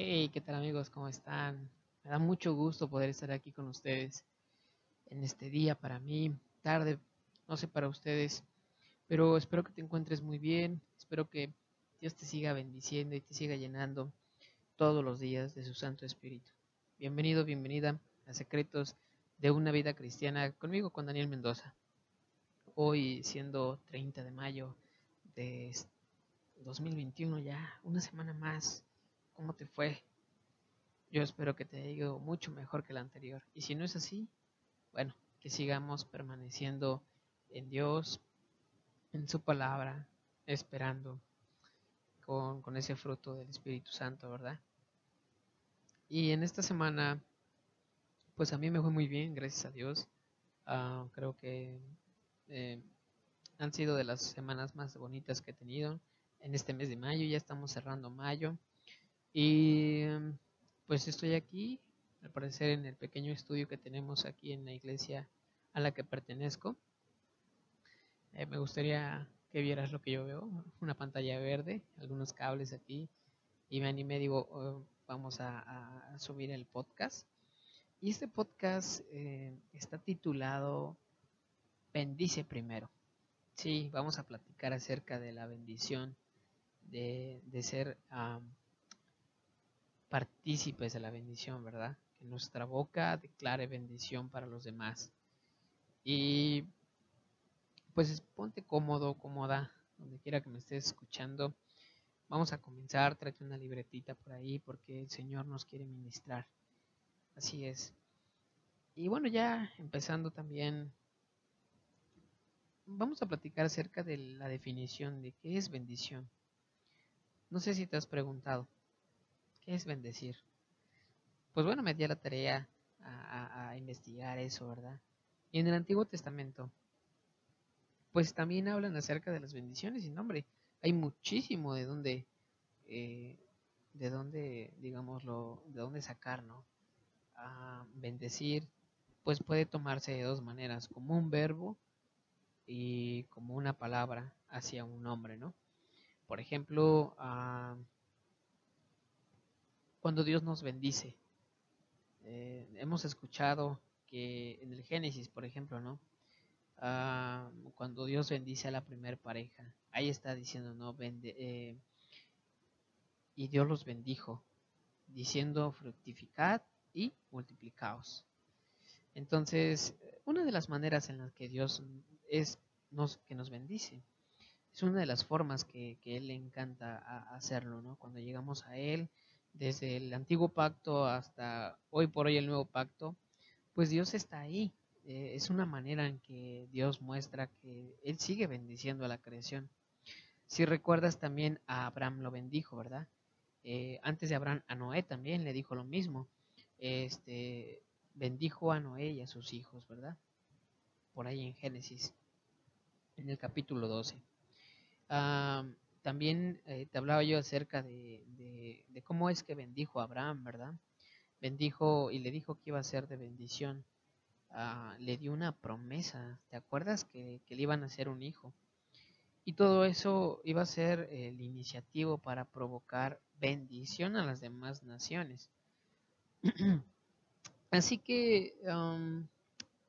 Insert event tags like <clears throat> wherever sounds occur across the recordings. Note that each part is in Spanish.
Hey, ¿qué tal amigos? ¿Cómo están? Me da mucho gusto poder estar aquí con ustedes en este día para mí, tarde, no sé para ustedes, pero espero que te encuentres muy bien, espero que Dios te siga bendiciendo y te siga llenando todos los días de su Santo Espíritu. Bienvenido, bienvenida a Secretos de una Vida Cristiana conmigo, con Daniel Mendoza. Hoy siendo 30 de mayo de 2021 ya, una semana más ¿Cómo te fue? Yo espero que te haya ido mucho mejor que la anterior. Y si no es así, bueno, que sigamos permaneciendo en Dios, en su palabra, esperando con, con ese fruto del Espíritu Santo, ¿verdad? Y en esta semana, pues a mí me fue muy bien, gracias a Dios. Ah, creo que eh, han sido de las semanas más bonitas que he tenido en este mes de mayo. Ya estamos cerrando mayo. Y pues estoy aquí, al parecer en el pequeño estudio que tenemos aquí en la iglesia a la que pertenezco. Eh, me gustaría que vieras lo que yo veo, una pantalla verde, algunos cables aquí, y me animé, digo, oh, vamos a, subir el podcast. Y este podcast eh, está titulado Bendice primero. Sí, vamos a platicar acerca de la bendición de, de ser partícipes de la bendición, ¿verdad? Que nuestra boca declare bendición para los demás. Y pues ponte cómodo, cómoda, donde quiera que me estés escuchando. Vamos a comenzar, tráete una libretita por ahí porque el Señor nos quiere ministrar. Así es. Y bueno, ya empezando también, vamos a platicar acerca de la definición de qué es bendición. No sé si te has preguntado, es bendecir? Pues bueno, me di la tarea a, investigar eso, ¿verdad? Y en el Antiguo Testamento, pues también hablan acerca de las bendiciones y nombre. Hay muchísimo de dónde, eh, de dónde, digámoslo, de dónde sacar, ¿no? A bendecir, pues puede tomarse de dos maneras, como un verbo y como una palabra hacia un hombre, ¿no? Por ejemplo, a cuando Dios nos bendice. Eh, hemos escuchado que en el Génesis, por ejemplo, ¿no? Ah, cuando Dios bendice a la primera pareja, ahí está diciendo, ¿no? Vende, eh, y Dios los bendijo, diciendo fructificad y multiplicaos. Entonces, una de las maneras en las que Dios es nos, que nos bendice, es una de las formas que, que Él le encanta hacerlo, ¿no? Cuando llegamos a Él, desde el antiguo pacto hasta hoy por hoy el nuevo pacto, pues Dios está ahí. Eh, es una manera en que Dios muestra que Él sigue bendiciendo a la creación. Si recuerdas también a Abraham lo bendijo, ¿verdad? Eh, antes de Abraham a Noé también le dijo lo mismo. Este bendijo a Noé y a sus hijos, ¿verdad? Por ahí en Génesis, en el capítulo 12. También eh, te hablaba yo acerca de, cómo es que bendijo a Abraham, ¿verdad? Bendijo y le dijo que iba a ser de bendición. Ah, le dio una promesa, ¿te acuerdas? Que, le iban a hacer un hijo. Y todo eso iba a ser el iniciativo para provocar bendición a las demás naciones. <clears throat> Así que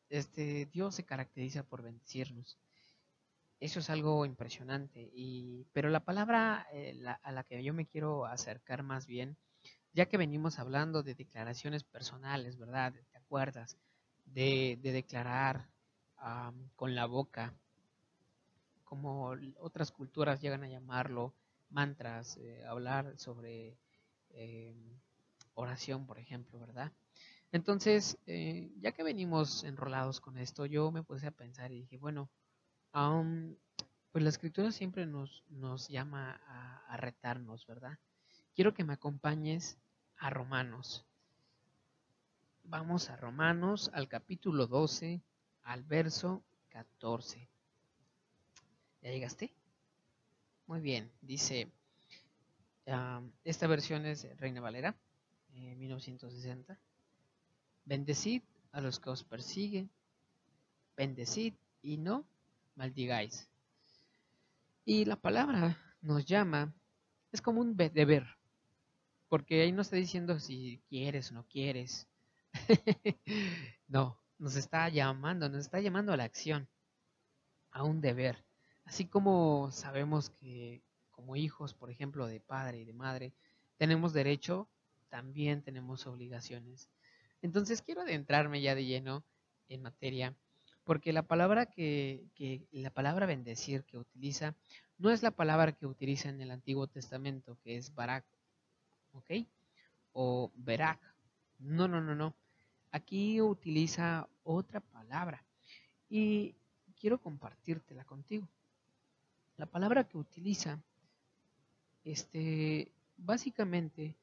este, Dios se caracteriza por bendecirnos. Eso es algo impresionante. Y, pero la palabra eh, a la que yo me quiero acercar más bien, ya que venimos hablando de declaraciones personales, ¿verdad? ¿Te acuerdas? De, declarar con la boca, como otras culturas llegan a llamarlo, mantras, eh, hablar sobre eh, oración, por ejemplo, ¿verdad? Entonces, ya que venimos enrolados con esto, yo me puse a pensar y dije, bueno, pues la escritura siempre nos, nos llama a, retarnos, ¿verdad? Quiero que me acompañes a Romanos. Vamos a Romanos, al capítulo 12, al verso 14. ¿Ya llegaste? Muy bien, dice, esta versión es Reina Valera, 1960. Bendecid a los que os persiguen, bendecid y no maldigáis. Y la palabra nos llama, es como un deber. Porque ahí no está diciendo si quieres o no quieres. <laughs> no, nos está llamando, nos está llamando a la acción, a un deber. Así como sabemos que como hijos, por ejemplo, de padre y de madre, tenemos derecho, también tenemos obligaciones. Entonces quiero adentrarme ya de lleno en materia, porque la palabra que, la palabra bendecir que utiliza no es la palabra que utiliza en el Antiguo Testamento, que es barak, ¿ok? O berak. No, no, no, no. Aquí utiliza otra palabra y quiero compartírtela contigo. La palabra que utiliza, este, básicamente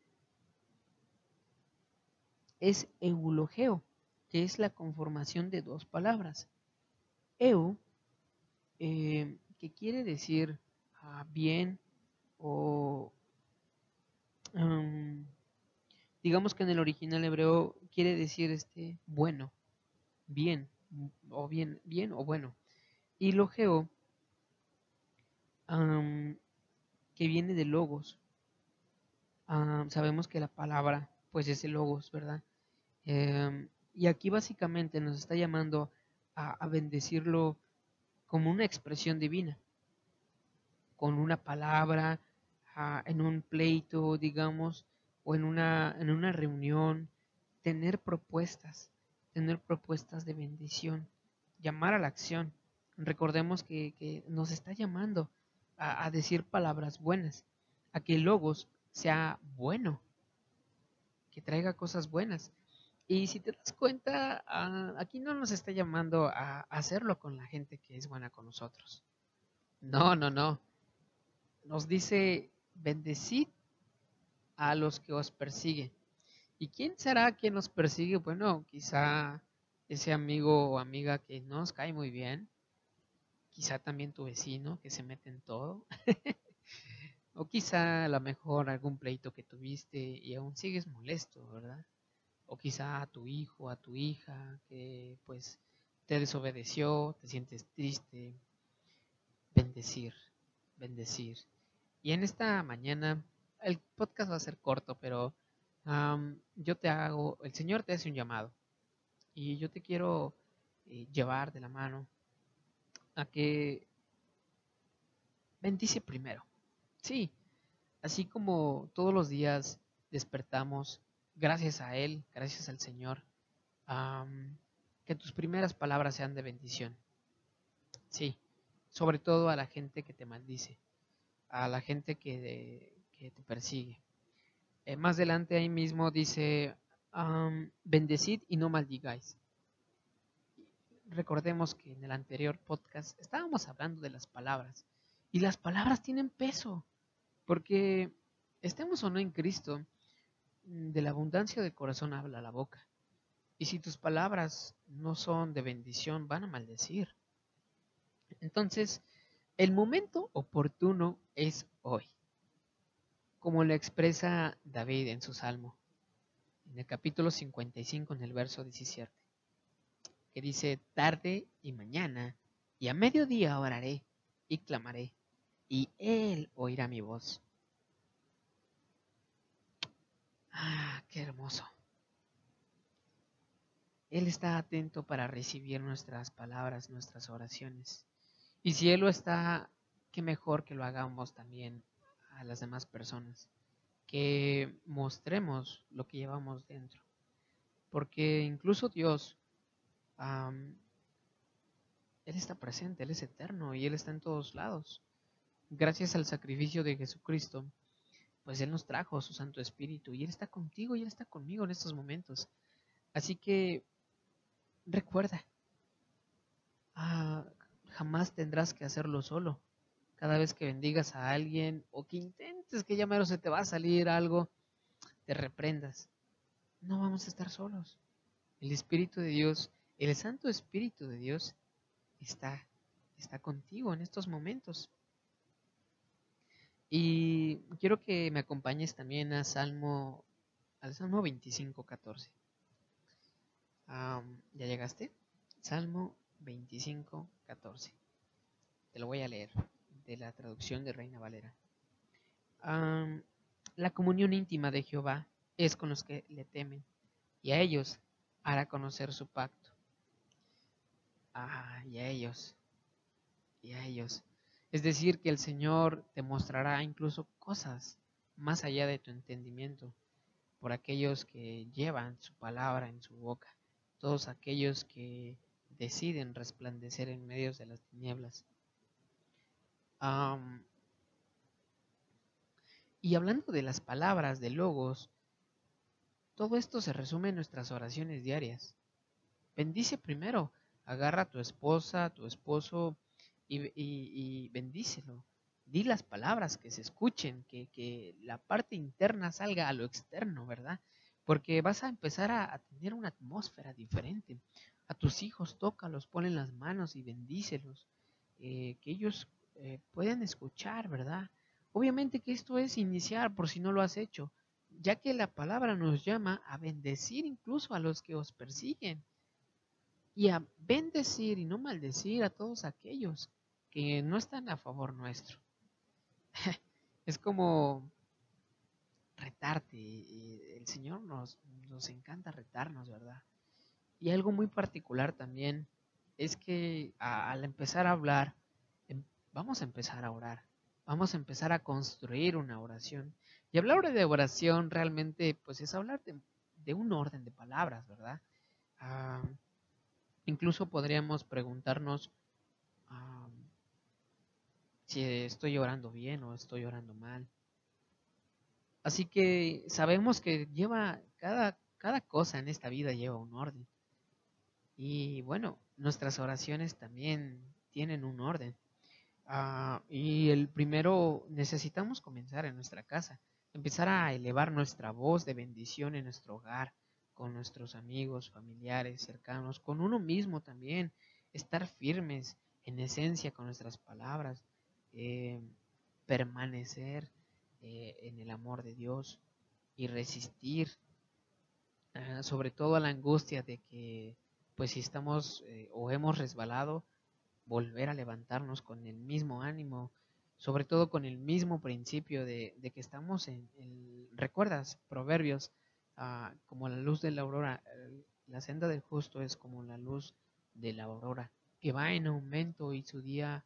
es eulogeo, que es la conformación de dos palabras. Eu, eh, que quiere decir ah, bien o um, digamos que en el original hebreo quiere decir este bueno, bien o bien, bien o bueno. Y logeo que viene de logos. sabemos que la palabra pues es el logos, ¿verdad? Em, y aquí básicamente nos está llamando a, bendecirlo como una expresión divina, con una palabra, en un pleito, digamos, o en una, en una reunión, tener propuestas, tener propuestas de bendición, llamar a la acción. Recordemos que, nos está llamando a, decir palabras buenas, a que el logos sea bueno, que traiga cosas buenas. Y si te das cuenta, ah, aquí no nos está llamando a hacerlo con la gente que es buena con nosotros. No, no, no. Nos dice, bendecid a los que os persiguen. ¿Y quién será quien nos persigue? Bueno, quizá ese amigo o amiga que nos cae muy bien, quizá también tu vecino que se mete en todo, <laughs> o quizá a lo mejor algún pleito que tuviste y aún sigues molesto, ¿verdad? O quizá a tu hijo, a tu hija que pues te desobedeció, te sientes triste. Bendecir, bendecir. Y en esta mañana el podcast va a ser corto, pero yo te hago, el Señor te hace un llamado y yo te quiero eh, llevar de la mano a que bendice primero. Sí, así como todos los días despertamos gracias a Él, gracias al Señor, que tus primeras palabras sean de bendición. Sí, sobre todo a la gente que te maldice, a la gente que, te persigue. Eh, más adelante ahí mismo dice, bendecid y no maldigáis. Recordemos que en el anterior podcast estábamos hablando de las palabras y las palabras tienen peso, porque estemos o no en Cristo, de la abundancia del corazón habla la boca. Y si tus palabras no son de bendición, van a maldecir. Entonces, el momento oportuno es hoy como lo expresa David en su salmo, en el capítulo 55, en el verso 17, que dice, tarde y mañana, y a mediodía oraré y clamaré, y Él oirá mi voz. Ah, qué hermoso. Él está atento para recibir nuestras palabras, nuestras oraciones. Y si Él lo está, qué mejor que lo hagamos también a las demás personas, que mostremos lo que llevamos dentro. Porque incluso Dios, Él está presente, Él es eterno y Él está en todos lados. Gracias al sacrificio de Jesucristo, pues Él nos trajo su Santo Espíritu y Él está contigo y Él está conmigo en estos momentos. Así que recuerda, ah, jamás tendrás que hacerlo solo cada vez que bendigas a alguien o que intentes que ya mero se te va a salir algo, te reprendas. No vamos a estar solos. El Espíritu de Dios, el Santo Espíritu de Dios está, está contigo en estos momentos. Y quiero que me acompañes también a Salmo, al Salmo 25, 14. ¿Ya llegaste? Salmo 25, 14. Te lo voy a leer de la traducción de Reina Valera. La comunión íntima de Jehová es con los que le temen, y a ellos hará conocer su pacto. Ah, y a ellos, y a ellos. Es decir, que el Señor te mostrará incluso cosas más allá de tu entendimiento por aquellos que llevan su palabra en su boca, todos aquellos que deciden resplandecer en medio de las tinieblas. y hablando de las palabras, de logos, todo esto se resume en nuestras oraciones diarias. Bendice primero, agarra a tu esposa, a tu esposo y, y bendícelo. Di las palabras que se escuchen, que, que, la parte interna salga a lo externo, ¿verdad? Porque vas a empezar a, tener una atmósfera diferente. A tus hijos tócalos, ponle las manos y bendícelos. Eh, que ellos eh, pueden escuchar, ¿verdad? Obviamente que esto es iniciar por si no lo has hecho, ya que la palabra nos llama a bendecir incluso a los que os persiguen y a bendecir y no maldecir a todos aquellos que no están a favor nuestro. <laughs> es como retarte y el Señor nos, nos encanta retarnos, ¿verdad? Y algo muy particular también es que al empezar a hablar, em, vamos a empezar a orar, vamos a empezar a construir una oración. Y hablar de oración realmente, pues es hablar de, un orden de palabras, ¿verdad? Ah, incluso podríamos preguntarnos ah, si estoy orando bien o estoy orando mal. Así que sabemos que lleva cada, cada cosa en esta vida lleva un orden. Y bueno, nuestras oraciones también tienen un orden. Ah, y el primero, necesitamos comenzar en nuestra casa, empezar a elevar nuestra voz de bendición en nuestro hogar, con nuestros amigos, familiares, cercanos, con uno mismo también, estar firmes en esencia con nuestras palabras, eh, permanecer eh, en el amor de Dios y resistir ah, sobre todo a la angustia de que pues si estamos eh, o hemos resbalado, volver a levantarnos con el mismo ánimo, sobre todo con el mismo principio de, que estamos en, recuerdas, proverbios, ah, como la luz de la aurora, la senda del justo es como la luz de la aurora, que va en aumento y su día,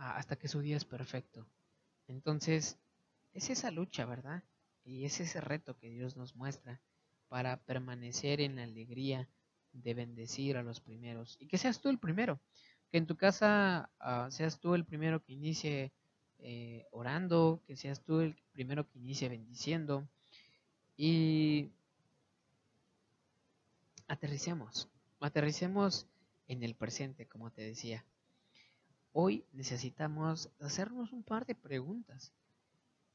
hasta que su día es perfecto. Entonces, es esa lucha, ¿verdad? Y es ese reto que Dios nos muestra para permanecer en la alegría, de bendecir a los primeros y que seas tú el primero, que en tu casa ah, seas tú el primero que inicie eh, orando, que seas tú el primero que inicie bendiciendo y aterricemos, aterricemos en el presente, como te decía. Hoy necesitamos hacernos un par de preguntas,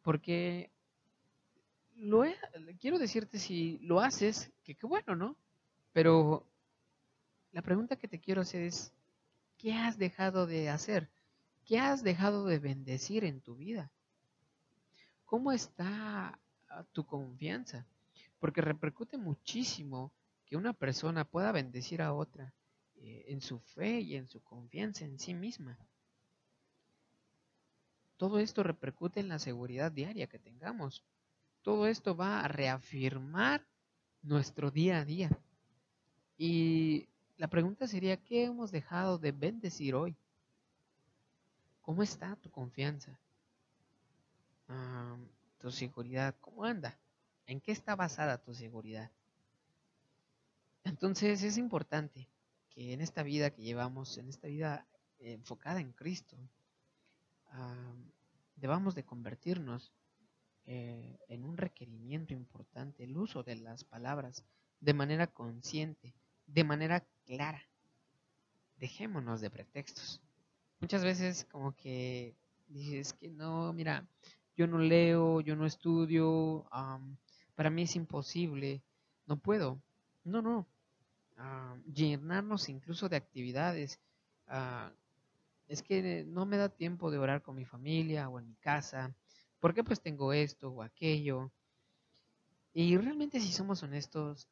porque lo quiero decirte si lo haces, que qué bueno, ¿no? Pero la pregunta que te quiero hacer es, ¿qué has dejado de hacer? ¿Qué has dejado de bendecir en tu vida? ¿Cómo está ah, tu confianza? Porque repercute muchísimo que una persona pueda bendecir a otra eh, en su fe y en su confianza en sí misma. Todo esto repercute en la seguridad diaria que tengamos. Todo esto va a reafirmar nuestro día a día. Y la pregunta sería, ¿qué hemos dejado de bendecir hoy? ¿Cómo está tu confianza? tu seguridad, ¿cómo anda? ¿En qué está basada tu seguridad? Entonces es importante que en esta vida que llevamos, en esta vida enfocada en Cristo, debamos de convertirnos eh, en un requerimiento importante el uso de las palabras de manera consciente de manera clara. Dejémonos de pretextos. Muchas veces como que dices que no, mira, yo no leo, yo no estudio, para mí es imposible, no puedo. No, no. Llenarnos incluso de actividades. Ah, es que no me da tiempo de orar con mi familia o en mi casa. porque pues tengo esto o aquello? Y realmente si somos honestos,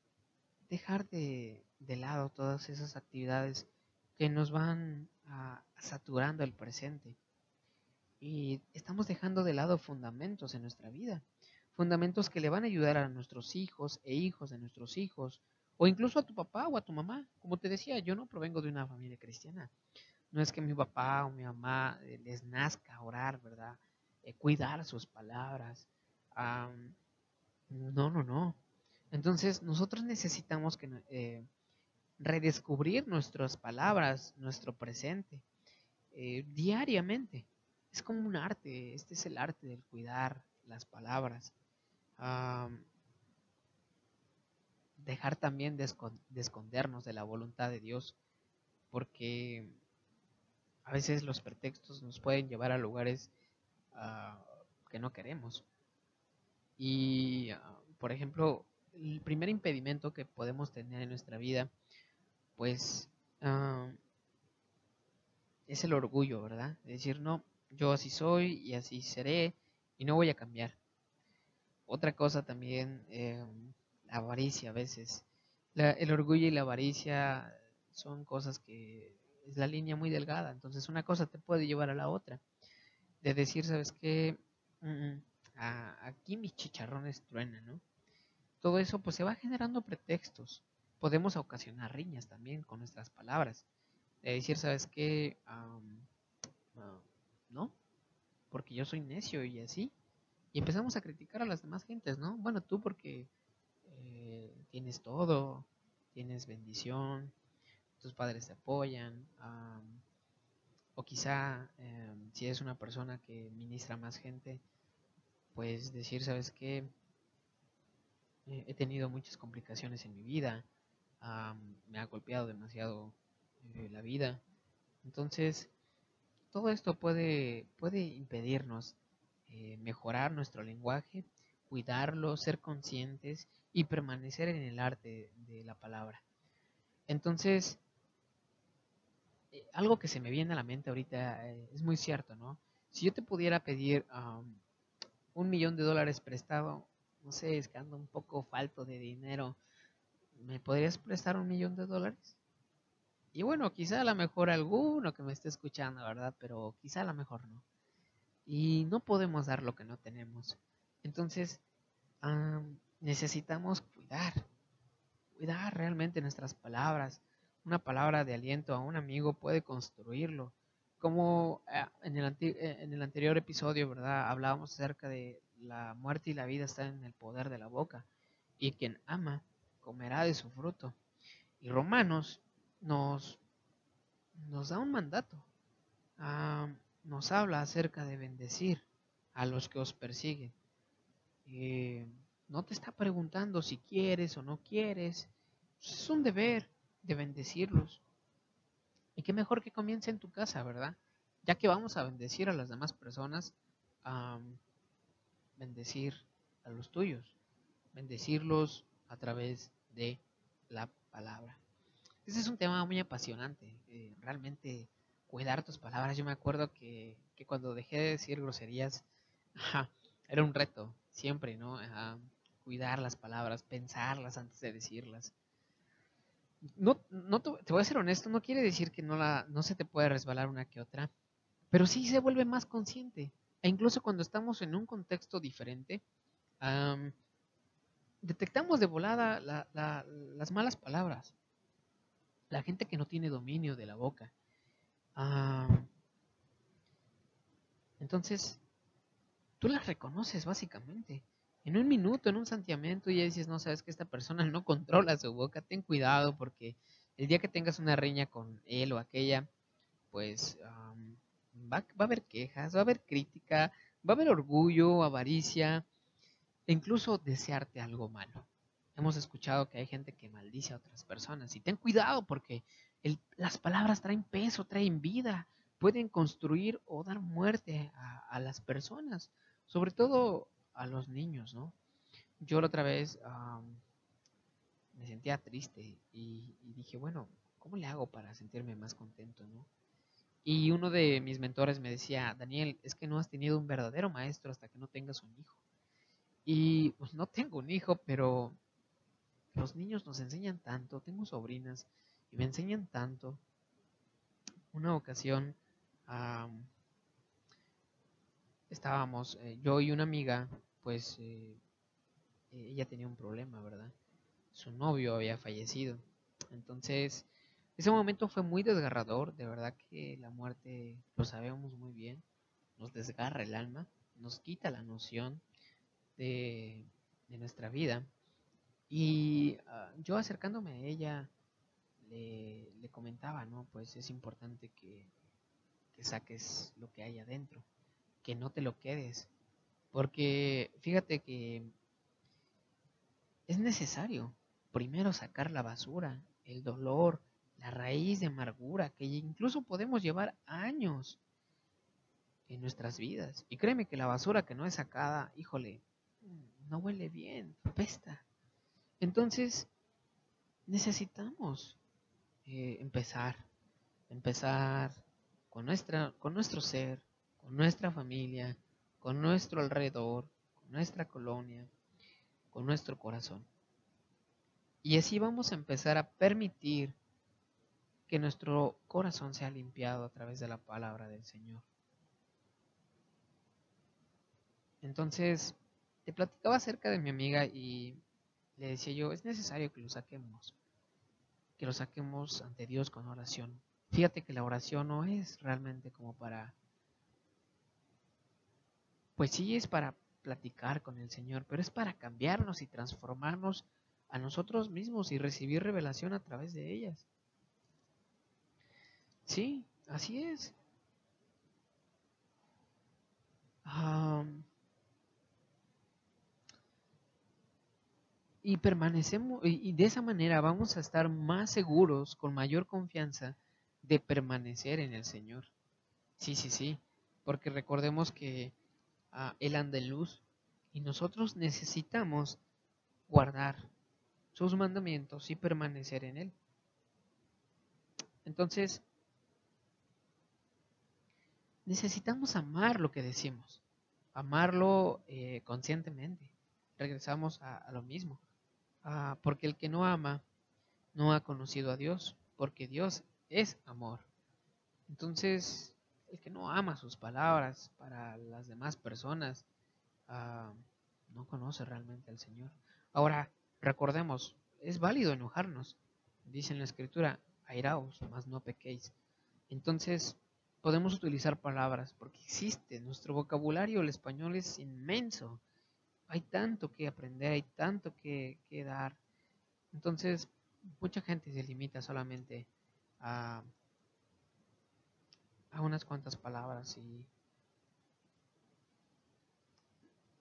dejar de, lado todas esas actividades que nos van saturando el presente. Y estamos dejando de lado fundamentos en nuestra vida. fundamentos que le van a ayudar a nuestros hijos e hijos de nuestros hijos, o incluso a tu papá o a tu mamá. Como te decía, yo no provengo de una familia cristiana. No es que mi papá o mi mamá eh, les nazca orar, ¿verdad? Eh, cuidar sus palabras. no, no, no. Entonces nosotros necesitamos que, eh, redescubrir nuestras palabras, nuestro presente, diariamente. Es como un arte, este es el arte del cuidar las palabras dejar también de, escondernos de la voluntad de Dios, porque a veces los pretextos nos pueden llevar a lugares ah, que no queremos. Y, ah, por ejemplo, el primer impedimento que podemos tener en nuestra vida, pues, ah, es el orgullo, ¿verdad? De decir, no, yo así soy y así seré y no voy a cambiar. Otra cosa también, em, avaricia a veces. el orgullo y la avaricia son cosas que es la línea muy delgada, entonces una cosa te puede llevar a la otra. De decir, ¿sabes qué? Mm, aquí mis chicharrones truenan, ¿no? Todo eso pues se va generando pretextos. Podemos ocasionar riñas también con nuestras palabras. De decir, ¿sabes qué? ¿No? Porque yo soy necio y así. Y empezamos a criticar a las demás gentes, ¿no? Bueno, tú porque tienes todo, tienes bendición, tus padres te apoyan, o quizá em, si eres una persona que ministra más gente, pues decir, ¿sabes qué? Eh, he tenido muchas complicaciones en mi vida, me ha golpeado demasiado eh, la vida. Entonces, todo esto puede, puede impedirnos mejorar nuestro lenguaje, cuidarlo, ser conscientes y permanecer en el arte de la palabra. Entonces, eh, algo que se me viene a la mente ahorita eh, es muy cierto, ¿no? Si yo te pudiera pedir un millón de dólares prestado, no sé, es que ando un poco falto de dinero, ¿me podrías prestar un millón de dólares? Y bueno, quizá a lo mejor alguno que me esté escuchando, ¿verdad? Pero quizá a lo mejor no. Y no podemos dar lo que no tenemos. Entonces, necesitamos cuidar, cuidar realmente nuestras palabras. Una palabra de aliento a un amigo puede construirlo. Como eh, en el, eh, en el anterior episodio, ¿verdad? Hablábamos acerca de la muerte y la vida están en el poder de la boca. Y quien ama comerá de su fruto. Y Romanos nos, nos da un mandato. nos habla acerca de bendecir a los que os persiguen. Eh, no te está preguntando si quieres o no quieres. Es un deber de bendecirlos. Y qué mejor que comience en tu casa, ¿verdad? Ya que vamos a bendecir a las demás personas, bendecir a los tuyos, bendecirlos a través de la palabra. Ese es un tema muy apasionante, eh, realmente cuidar tus palabras. Yo me acuerdo que, cuando dejé de decir groserías, <laughs> era un reto, siempre, ¿no? Cuidar las palabras, pensarlas antes de decirlas. No, no te, voy a ser honesto, no quiere decir que no, la, no se te puede resbalar una que otra, pero sí se vuelve más consciente. E incluso cuando estamos en un contexto diferente, detectamos de volada las malas palabras. La gente que no tiene dominio de la boca. entonces, tú las reconoces básicamente en un minuto, en un santiamento, ya dices, no, sabes que esta persona no controla su boca, ten cuidado porque el día que tengas una riña con él o aquella, pues va, va, a haber quejas, va a haber crítica, va a haber orgullo, avaricia e incluso desearte algo malo. Hemos escuchado que hay gente que maldice a otras personas y ten cuidado porque las palabras traen peso, traen vida, pueden construir o dar muerte a las personas, sobre todo a los niños, ¿no? Yo la otra vez me sentía triste y, dije, bueno, ¿cómo le hago para sentirme más contento, ¿no? Y uno de mis mentores me decía, Daniel, es que no has tenido un verdadero maestro hasta que no tengas un hijo. Y pues no tengo un hijo, pero los niños nos enseñan tanto, tengo sobrinas y me enseñan tanto. Una ocasión estábamos, eh, yo y una amiga, pues eh, ella tenía un problema, ¿verdad? Su novio había fallecido. Entonces, ese momento fue muy desgarrador, de verdad que la muerte lo sabemos muy bien, nos desgarra el alma, nos quita la noción de, nuestra vida. Y ah, yo acercándome a ella, le, comentaba, ¿no? Pues es importante que, que saques lo que hay adentro, que no te lo quedes, porque fíjate que es necesario primero sacar la basura, el dolor, la raíz de amargura que incluso podemos llevar años en nuestras vidas. Y créeme que la basura que no es sacada, híjole, no huele bien, apesta. Entonces, necesitamos eh, empezar, empezar con, nuestra, con nuestro ser, con nuestra familia, con nuestro alrededor, con nuestra colonia, con nuestro corazón. Y así vamos a empezar a permitir que nuestro corazón sea limpiado a través de la palabra del Señor. Entonces, te platicaba acerca de mi amiga y le decía yo, es necesario que lo saquemos, que lo saquemos ante Dios con oración. Fíjate que la oración no es realmente como para, pues sí es para platicar con el Señor, pero es para cambiarnos y transformarnos a nosotros mismos y recibir revelación a través de ellas. Sí, así es. y permanecemos, y, de esa manera vamos a estar más seguros, con mayor confianza, de permanecer en el Señor. Sí, sí, sí, porque recordemos que ah, Él anda en luz y nosotros necesitamos guardar sus mandamientos y permanecer en Él. Entonces, necesitamos amar lo que decimos, amarlo eh, conscientemente. Regresamos a, lo mismo, porque el que no ama no ha conocido a Dios, porque Dios es amor. Entonces, el que no ama sus palabras para las demás personas, ah, no conoce realmente al Señor. Ahora, recordemos, es válido enojarnos. Dice en la escritura, airaos, mas no pequéis. Entonces, podemos utilizar palabras porque existe. Nuestro vocabulario, el español es inmenso. Hay tanto que aprender, hay tanto que, dar. Entonces, mucha gente se limita solamente a, a unas cuantas palabras y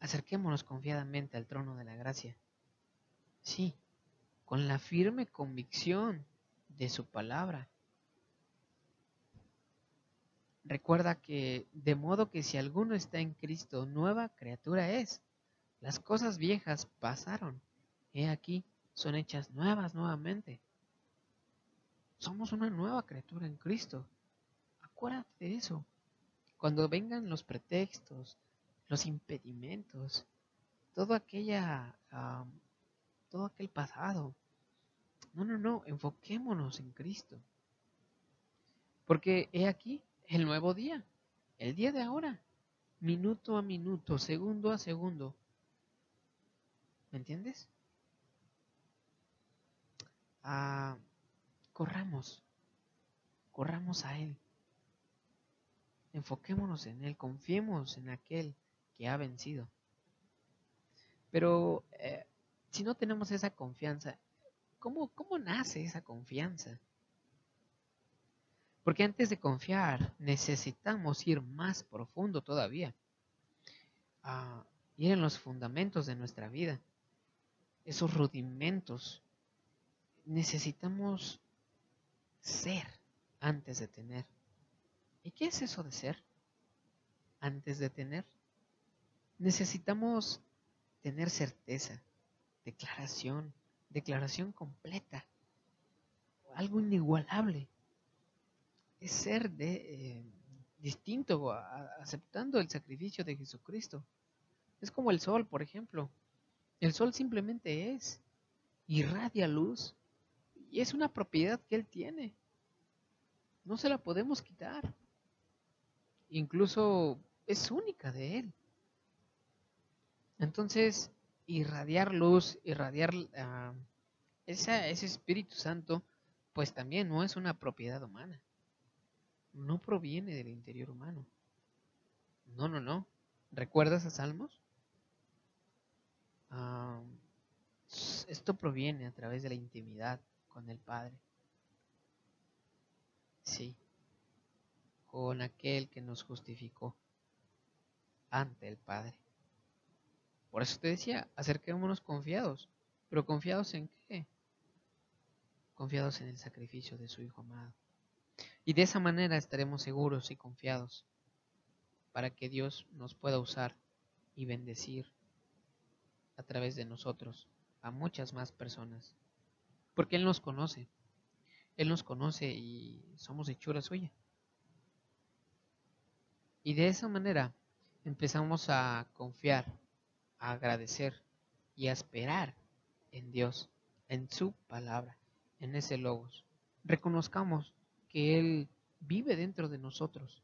acerquémonos confiadamente al trono de la gracia. Sí, con la firme convicción de su palabra Recuerda que de modo que si alguno está en Cristo, nueva criatura es. Las cosas viejas pasaron. He aquí, son hechas nuevas nuevamente. Somos una nueva criatura en Cristo. Acuérdate de eso. Cuando vengan los pretextos, los impedimentos, todo aquella, todo aquel pasado. No, no, no, enfoquémonos en Cristo. Porque he aquí, el nuevo día, el día de ahora, minuto a minuto, segundo a segundo. ¿Me entiendes? Ah, corramos, corramos a Él. Enfoquémonos en Él, confiemos en aquel que ha vencido. Pero eh, si no tenemos esa confianza, ¿cómo, ¿cómo nace esa confianza? Porque antes de confiar necesitamos ir más profundo todavía. ir en los fundamentos de nuestra vida. Esos rudimentos. Necesitamos ser antes de tener. ¿Y qué es eso de ser? Antes de tener. Necesitamos tener certeza, declaración, declaración completa, algo inigualable es ser de, eh, distinto, aceptando el sacrificio de Jesucristo. Es como el sol, por ejemplo. El sol simplemente es, irradia luz y es una propiedad que Él tiene. No se la podemos quitar. Incluso es única de Él. Entonces, irradiar luz, irradiar uh, ese Espíritu Santo, pues también no es una propiedad humana. No proviene del interior humano. No, no, no. ¿Recuerdas a Salmos? Uh, esto proviene a través de la intimidad con el Padre. Sí, con aquel que nos justificó ante el Padre. Por eso te decía, acerquémonos confiados. ¿Pero confiados en qué? Confiados en el sacrificio de su Hijo amado. Y de esa manera estaremos seguros y confiados para que Dios nos pueda usar y bendecir a través de nosotros a muchas más personas. Porque Él nos conoce. Él nos conoce y somos hechura suya. Y de esa manera empezamos a confiar, a agradecer y a esperar en Dios, en su palabra, en ese logos. Reconozcamos que Él vive dentro de nosotros.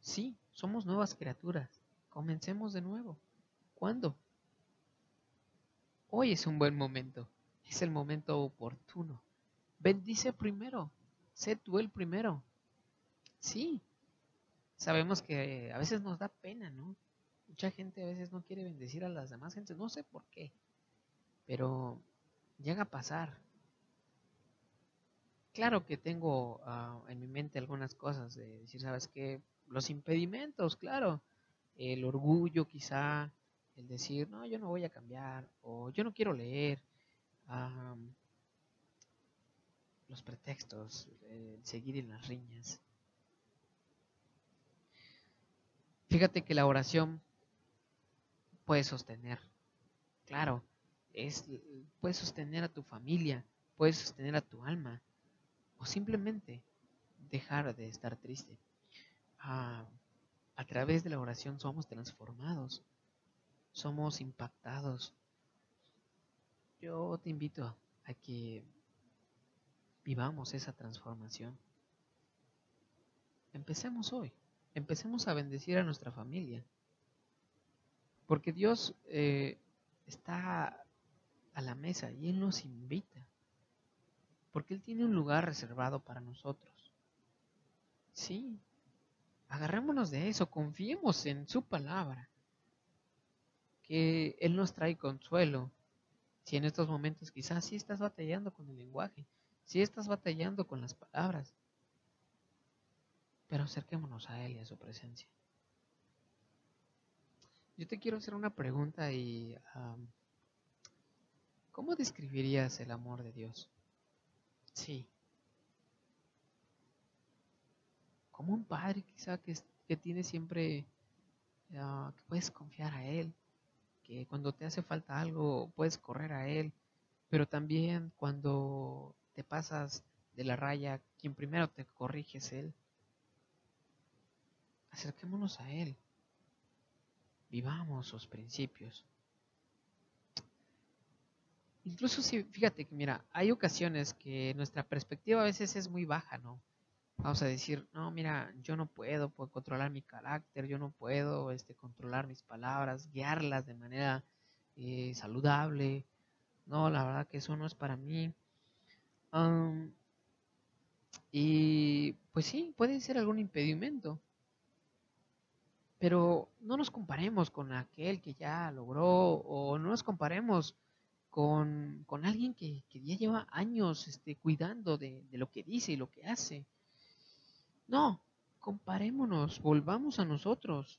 Sí, somos nuevas criaturas. Comencemos de nuevo. ¿Cuándo? Hoy es un buen momento. Es el momento oportuno. Bendice primero. Sé tú el primero. Sí. Sabemos que a veces nos da pena, ¿no? Mucha gente a veces no quiere bendecir a las demás gentes. No sé por qué. Pero llega a pasar. Claro que tengo ah, en mi mente algunas cosas de decir, ¿sabes qué? Los impedimentos, claro. El orgullo quizá, el decir, no, yo no voy a cambiar, o yo no quiero leer, los pretextos, el seguir en las riñas. Fíjate que la oración puede sostener, claro, es, puede sostener a tu familia, puede sostener a tu alma, o simplemente dejar de estar triste. a través de la oración somos transformados somos impactados. Yo te invito a que vivamos esa transformación. Empecemos hoy, empecemos a bendecir a nuestra familia, porque Dios eh, está a la mesa y Él nos invita, porque Él tiene un lugar reservado para nosotros. Sí, agarrémonos de eso, confiemos en su palabra que Él nos trae consuelo. Si en estos momentos quizás sí estás batallando con el lenguaje, si estás batallando con las palabras, pero acerquémonos a Él y a su presencia. Yo te quiero hacer una pregunta y ¿cómo describirías el amor de Dios? Sí. Como un padre quizá que, que tiene siempre, ah, que puedes confiar a Él, cuando te hace falta algo puedes correr a Él, pero también cuando te pasas de la raya, quien primero te corrige es Él. Acerquémonos a Él. Vivamos sus principios. Incluso si, fíjate que mira, hay ocasiones que nuestra perspectiva a veces es muy baja, ¿no? vamos a decir, no, mira, yo no puedo, puedo controlar mi carácter, yo no puedo este, controlar mis palabras, guiarlas de manera eh, saludable. No, la verdad que eso no es para mí. y pues sí, puede ser algún impedimento. Pero no nos comparemos con aquel que ya logró o no nos comparemos con, alguien que, ya lleva años este, cuidando de, de lo que dice y lo que hace. No, comparémonos, volvamos a nosotros.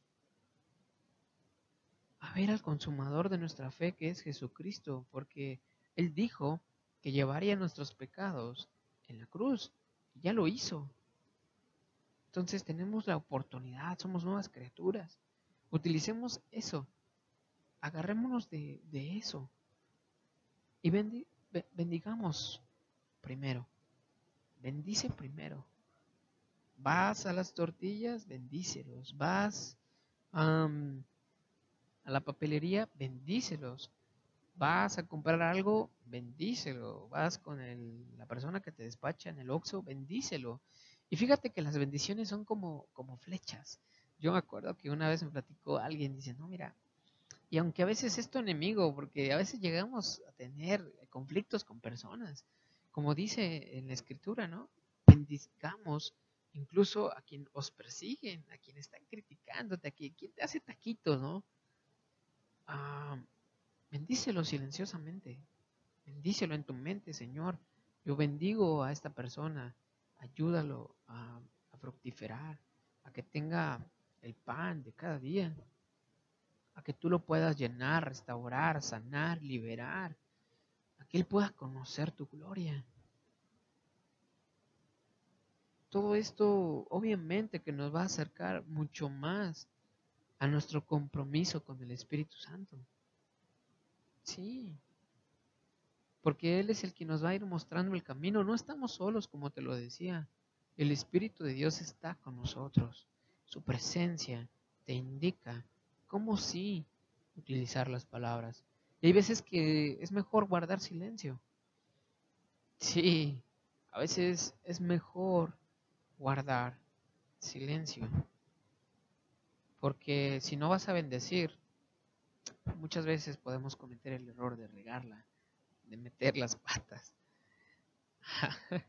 A ver al consumador de nuestra fe que es Jesucristo, porque Él dijo que llevaría nuestros pecados en la cruz. Y ya lo hizo. Entonces tenemos la oportunidad, somos nuevas criaturas. Utilicemos eso. Agarrémonos de, eso. Y bendigamos primero. Bendice primero. Vas a las tortillas, bendícelos. Vas a la papelería, bendícelos. Vas a comprar algo, bendícelo. Vas con la persona que te despacha en el Oxxo, bendícelo. Y fíjate que las bendiciones son como, como flechas. Yo me acuerdo que una vez me platicó alguien, dice, no, mira, Y aunque a veces es tu enemigo, porque a veces llegamos a tener conflictos con personas, como dice en la escritura, ¿no? Bendizcamos incluso a quien os persiguen, a quien están criticándote, a quien, te hace taquitos, ¿no? Ah, bendícelo silenciosamente, bendícelo en tu mente, Señor. Yo bendigo a esta persona, ayúdalo a, a fructiferar, a que tenga el pan de cada día, a que tú lo puedas llenar, restaurar, sanar, liberar, a que Él pueda conocer tu gloria. Todo esto obviamente que nos va a acercar mucho más a nuestro compromiso con el Espíritu Santo. Sí, porque Él es el que nos va a ir mostrando el camino. No estamos solos, como te lo decía. El Espíritu de Dios está con nosotros. Su presencia te indica cómo sí utilizar las palabras. Y hay veces que es mejor guardar silencio. Sí, a veces es mejor guardar silencio. Porque si no vas a bendecir, muchas veces podemos cometer el error de regarla, de meter las patas. <laughs>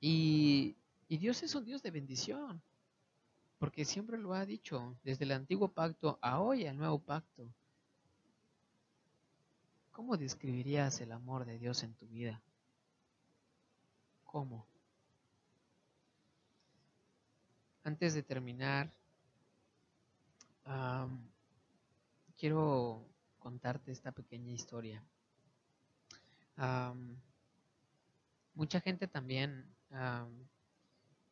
y, y Dios es un Dios de bendición. Porque siempre lo ha dicho, desde el antiguo pacto a hoy al nuevo pacto. ¿Cómo describirías el amor de Dios en tu vida? ¿Cómo? Antes de terminar, quiero contarte esta pequeña historia. Mucha gente también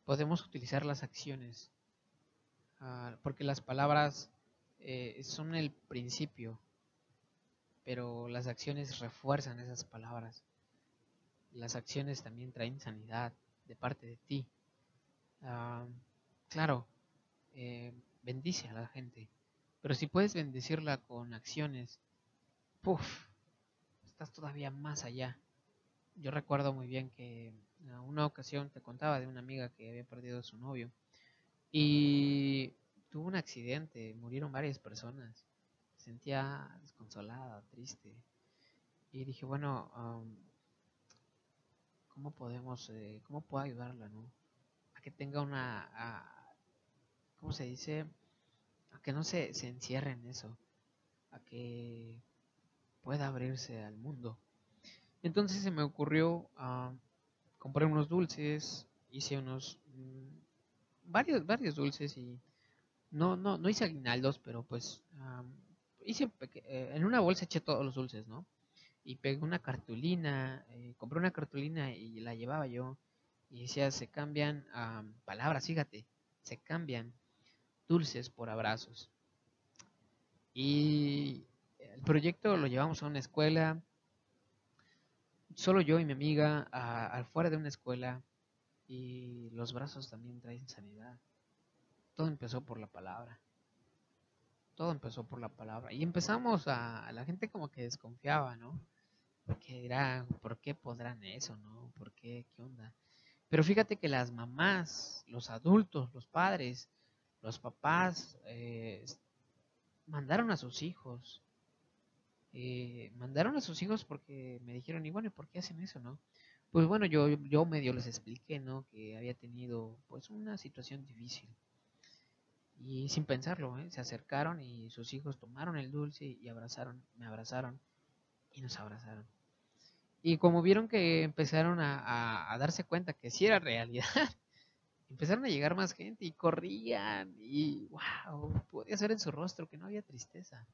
podemos utilizar las acciones Ah, porque las palabras eh, son el principio, pero las acciones refuerzan esas palabras. Las acciones también traen sanidad de parte de ti. Claro, eh, bendice a la gente, pero si puedes bendecirla con acciones, puff, estás todavía más allá. Yo recuerdo muy bien que en una ocasión te contaba de una amiga que había perdido a su novio y tuvo un accidente, murieron varias personas. sentía desconsolada, triste. Y dije, bueno, ¿cómo podemos, eh, cómo puedo ayudarla, no? A que tenga una, ¿cómo se dice? A que no se, se encierre en eso. A que pueda abrirse al mundo. Entonces se me ocurrió comprar unos dulces, hice unos mm, varios, varios dulces y no, no, no hice aguinaldos, pero pues hice, eh, en una bolsa eché todos los dulces, ¿no? Y pegué una cartulina, eh, compré una cartulina y la llevaba yo. Y decía, se cambian palabras, fíjate, se cambian dulces por abrazos. Y el proyecto lo llevamos a una escuela, solo yo y mi amiga, al fuera de una escuela, y los brazos también traen sanidad. Todo empezó por la palabra. Todo empezó por la palabra. Y empezamos a, la gente como que desconfiaba, ¿no? Porque dirá, ¿por qué podrán eso, no? ¿Por qué? ¿Qué onda? Pero fíjate que las mamás, los adultos, los padres, los papás, eh, mandaron a sus hijos. Eh, mandaron a sus hijos porque me dijeron, y bueno, ¿y por qué hacen eso, no? Pues bueno, yo, yo medio les expliqué, ¿no? Que había tenido pues una situación difícil. Y sin pensarlo, ¿eh? se acercaron y sus hijos tomaron el dulce y abrazaron, me abrazaron y nos abrazaron. Y como vieron que empezaron a, darse cuenta que sí era realidad, <laughs> empezaron a llegar más gente y corrían y wow, podía ser en su rostro que no había tristeza.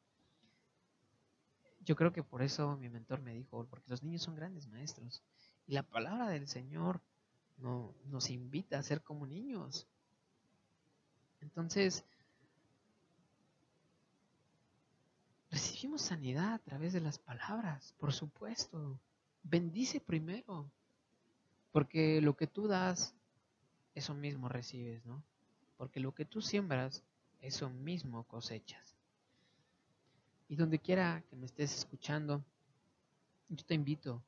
Yo creo que por eso mi mentor me dijo, porque los niños son grandes maestros. Y la palabra del Señor no, nos invita a ser como niños. Entonces, recibimos sanidad a través de las palabras, por supuesto. Bendice primero, porque lo que tú das, eso mismo recibes, ¿no? Porque lo que tú siembras, eso mismo cosechas. Y donde quiera que me estés escuchando, yo te invito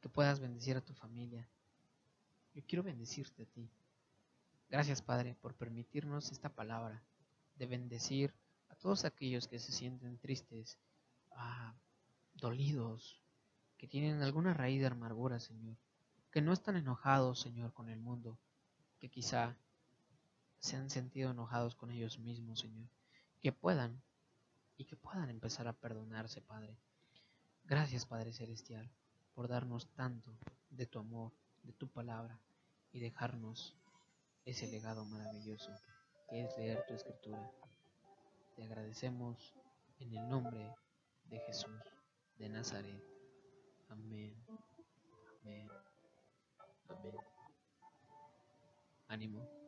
que puedas bendecir a tu familia. Yo quiero bendecirte a ti. Gracias, Padre, por permitirnos esta palabra de bendecir a todos aquellos que se sienten tristes, ah, dolidos, que tienen alguna raíz de amargura, Señor, que no están enojados, Señor, con el mundo, que quizá se han sentido enojados con ellos mismos, Señor, que puedan y que puedan empezar a perdonarse, Padre. Gracias, Padre Celestial, por darnos tanto de tu amor, de tu palabra y dejarnos ese legado maravilloso que es leer tu escritura. Te agradecemos en el nombre de Jesús de Nazaret. Amén. Amén. Amén. Ánimo.